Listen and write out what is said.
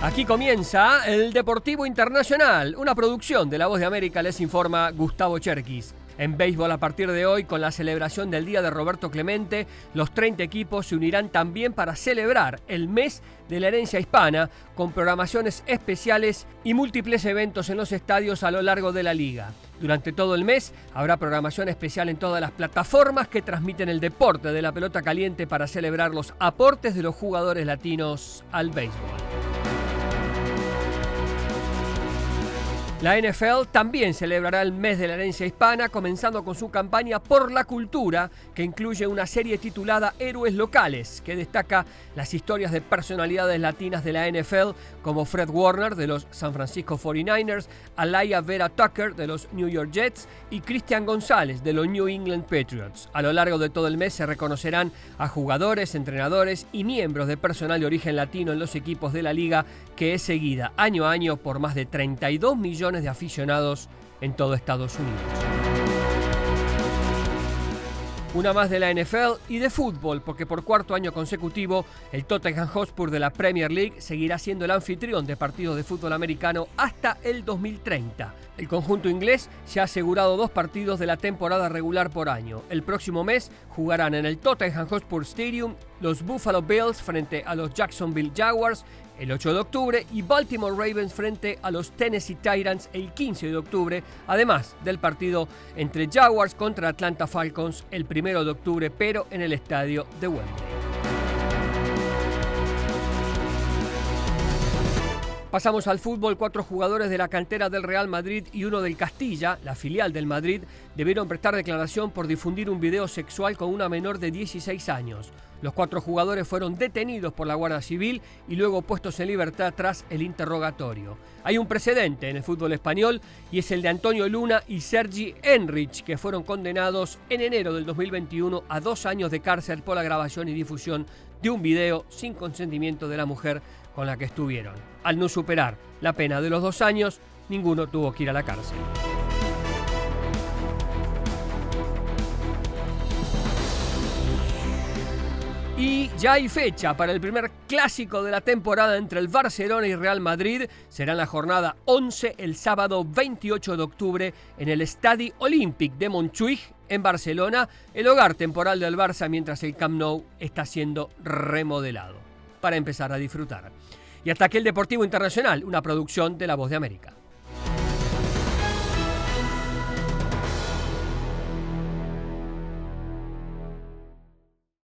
Aquí comienza el Deportivo Internacional, una producción de La Voz de América, les informa Gustavo Cherkis. En béisbol a partir de hoy, con la celebración del Día de Roberto Clemente, los 30 equipos se unirán también para celebrar el mes de la herencia hispana, con programaciones especiales y múltiples eventos en los estadios a lo largo de la liga. Durante todo el mes habrá programación especial en todas las plataformas que transmiten el deporte de la pelota caliente para celebrar los aportes de los jugadores latinos al béisbol. La NFL también celebrará el mes de la herencia hispana, comenzando con su campaña por la cultura, que incluye una serie titulada Héroes Locales, que destaca las historias de personalidades latinas de la NFL, como Fred Warner de los San Francisco 49ers, Alaya Vera Tucker de los New York Jets y Cristian González de los New England Patriots. A lo largo de todo el mes se reconocerán a jugadores, entrenadores y miembros de personal de origen latino en los equipos de la liga, que es seguida año a año por más de 32 millones de aficionados en todo Estados Unidos. Una más de la NFL y de fútbol, porque por cuarto año consecutivo el Tottenham Hotspur de la Premier League seguirá siendo el anfitrión de partidos de fútbol americano hasta el 2030. El conjunto inglés se ha asegurado dos partidos de la temporada regular por año. El próximo mes jugarán en el Tottenham Hotspur Stadium los Buffalo Bills frente a los Jacksonville Jaguars el 8 de octubre y Baltimore Ravens frente a los Tennessee Titans el 15 de octubre, además del partido entre Jaguars contra Atlanta Falcons el 1 de octubre, pero en el estadio de Wembley. Pasamos al fútbol. Cuatro jugadores de la cantera del Real Madrid y uno del Castilla, la filial del Madrid, debieron prestar declaración por difundir un video sexual con una menor de 16 años. Los cuatro jugadores fueron detenidos por la Guardia Civil y luego puestos en libertad tras el interrogatorio. Hay un precedente en el fútbol español y es el de Antonio Luna y Sergi Enrich, que fueron condenados en enero del 2021 a dos años de cárcel por la grabación y difusión de un video sin consentimiento de la mujer con la que estuvieron. Al no superar la pena de los dos años, ninguno tuvo que ir a la cárcel. Y ya hay fecha para el primer clásico de la temporada entre el Barcelona y Real Madrid. Será en la jornada 11 el sábado 28 de octubre en el Estadi Olympic de Montjuic en Barcelona, el hogar temporal del Barça mientras el Camp Nou está siendo remodelado para empezar a disfrutar. Y hasta aquí el Deportivo Internacional, una producción de La Voz de América.